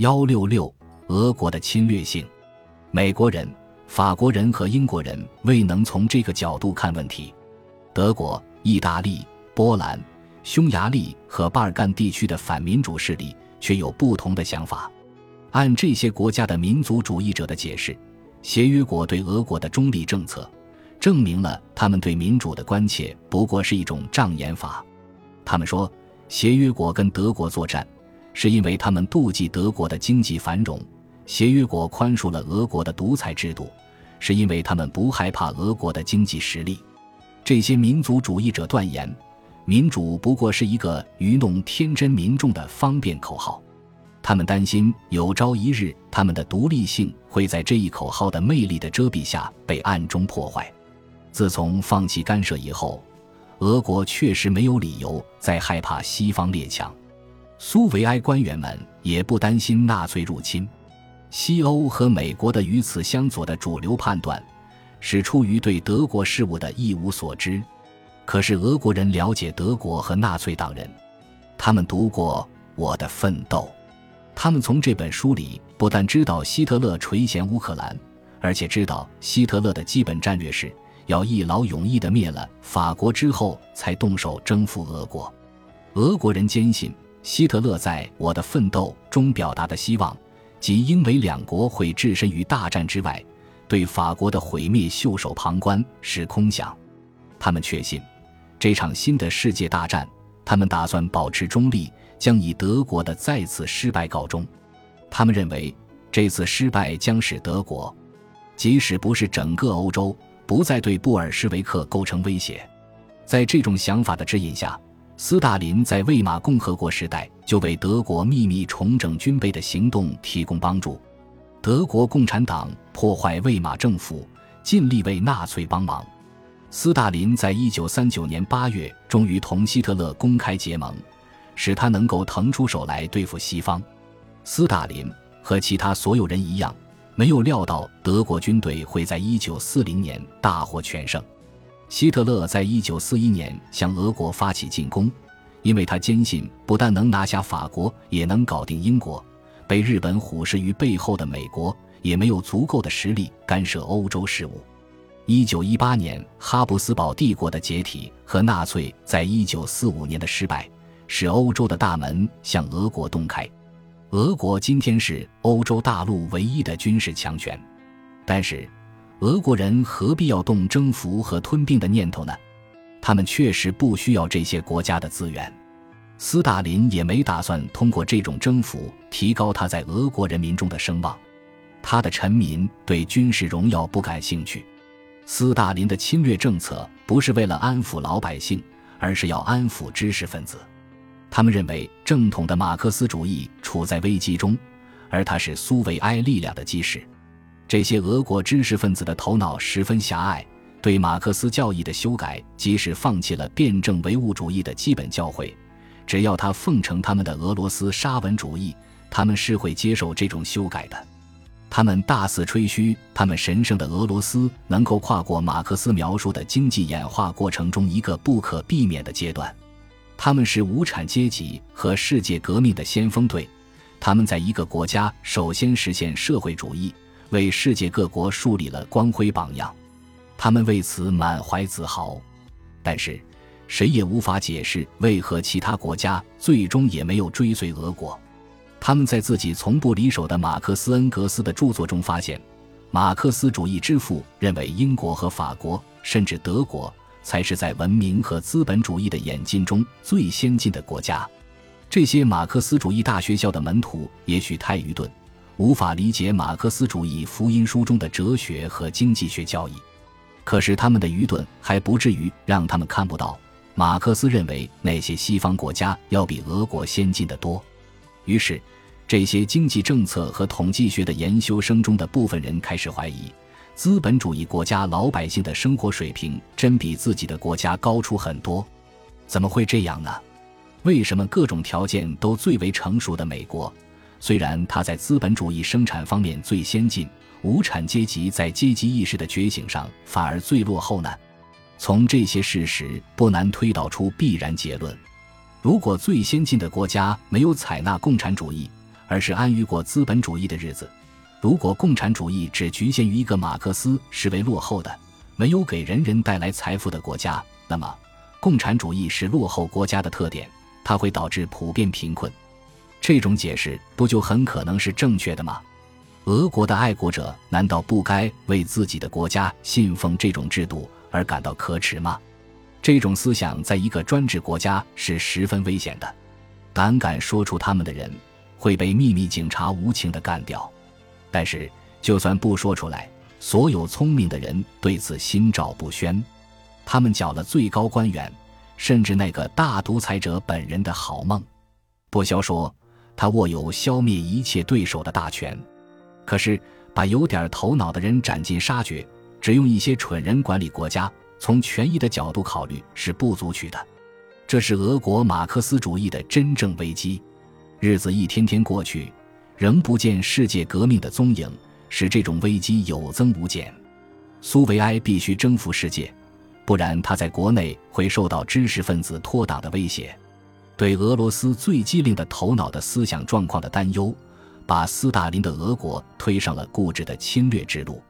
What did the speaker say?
幺六六，俄国的侵略性。美国人、法国人和英国人未能从这个角度看问题。德国、意大利、波兰、匈牙利和巴尔干地区的反民主势力却有不同的想法。按这些国家的民族主义者的解释，协约国对俄国的中立政策，证明了他们对民主的关切不过是一种障眼法。他们说，协约国跟德国作战，是因为他们妒忌德国的经济繁荣；协约国宽恕了俄国的独裁制度，是因为他们不害怕俄国的经济实力。这些民族主义者断言，民主不过是一个愚弄天真民众的方便口号。他们担心有朝一日，他们的独立性会在这一口号的魅力的遮蔽下被暗中破坏。自从放弃干涉以后，俄国确实没有理由再害怕西方列强。苏维埃官员们也不担心纳粹入侵。西欧和美国的与此相左的主流判断，是出于对德国事务的一无所知。可是俄国人了解德国和纳粹党人，他们读过《我的奋斗》。他们从这本书里不但知道希特勒垂涎乌克兰，而且知道希特勒的基本战略是要一劳永逸地灭了法国之后，才动手征服俄国。俄国人坚信希特勒在《我的奋斗》中表达的希望，即英美两国会置身于大战之外，对法国的毁灭袖手旁观是空想。他们确信这场新的世界大战，他们打算保持中立。将以德国的再次失败告终。他们认为，这次失败将使德国，即使不是整个欧洲，不再对布尔什维克构成威胁。在这种想法的指引下，斯大林在魏玛共和国时代就为德国秘密重整军备的行动提供帮助。德国共产党破坏魏玛政府，尽力为纳粹帮忙。斯大林在一九三九年八月终于同希特勒公开结盟。使他能够腾出手来对付西方，斯大林和其他所有人一样，没有料到德国军队会在一九四零年大获全胜。希特勒在一九四一年向俄国发起进攻，因为他坚信不但能拿下法国，也能搞定英国。被日本虎视于背后的美国也没有足够的实力干涉欧洲事务。一九一八年哈布斯堡帝国的解体和纳粹在一九四五年的失败。使欧洲的大门向俄国洞开，俄国今天是欧洲大陆唯一的军事强权，但是，俄国人何必要动征服和吞并的念头呢？他们确实不需要这些国家的资源，斯大林也没打算通过这种征服提高他在俄国人民中的声望。他的臣民对军事荣耀不感兴趣，斯大林的侵略政策不是为了安抚老百姓，而是要安抚知识分子。他们认为正统的马克思主义处在危机中，而它是苏维埃力量的基石。这些俄国知识分子的头脑十分狭隘，对马克思教义的修改，即使放弃了辩证唯物主义的基本教诲，只要他奉承他们的俄罗斯沙文主义，他们是会接受这种修改的。他们大肆吹嘘，他们神圣的俄罗斯能够跨过马克思描述的经济演化过程中一个不可避免的阶段。他们是无产阶级和世界革命的先锋队，他们在一个国家首先实现社会主义，为世界各国树立了光辉榜样，他们为此满怀自豪。但是，谁也无法解释为何其他国家最终也没有追随俄国。他们在自己从不离手的马克思恩格斯的著作中发现，马克思主义之父认为英国和法国，甚至德国。才是在文明和资本主义的演进中最先进的国家。这些马克思主义大学校的门徒也许太愚钝，无法理解马克思主义福音书中的哲学和经济学教义。可是他们的愚钝还不至于让他们看不到，马克思认为那些西方国家要比俄国先进的多。于是，这些经济政策和统计学的研修生中的部分人开始怀疑。资本主义国家老百姓的生活水平真比自己的国家高出很多，怎么会这样呢？为什么各种条件都最为成熟的美国，虽然它在资本主义生产方面最先进，无产阶级在阶级意识的觉醒上反而最落后呢？从这些事实不难推导出必然结论：如果最先进的国家没有采纳共产主义，而是安于过资本主义的日子。如果共产主义只局限于一个马克思视为落后的、没有给人人带来财富的国家，那么共产主义是落后国家的特点，它会导致普遍贫困。这种解释不就很可能是正确的吗？俄国的爱国者难道不该为自己的国家信奉这种制度而感到可耻吗？这种思想在一个专制国家是十分危险的，胆敢说出他们的人会被秘密警察无情地干掉。但是，就算不说出来，所有聪明的人对此心照不宣。他们搅了最高官员，甚至那个大独裁者本人的好梦。不消说，他握有消灭一切对手的大权。可是，把有点头脑的人斩尽杀绝，只用一些蠢人管理国家，从权益的角度考虑是不足取的。这是俄国马克思主义的真正危机。日子一天天过去。仍不见世界革命的踪影，使这种危机有增无减。苏维埃必须征服世界，不然他在国内会受到知识分子脱党的威胁。对俄罗斯最机灵的头脑的思想状况的担忧，把斯大林的俄国推上了固执的侵略之路。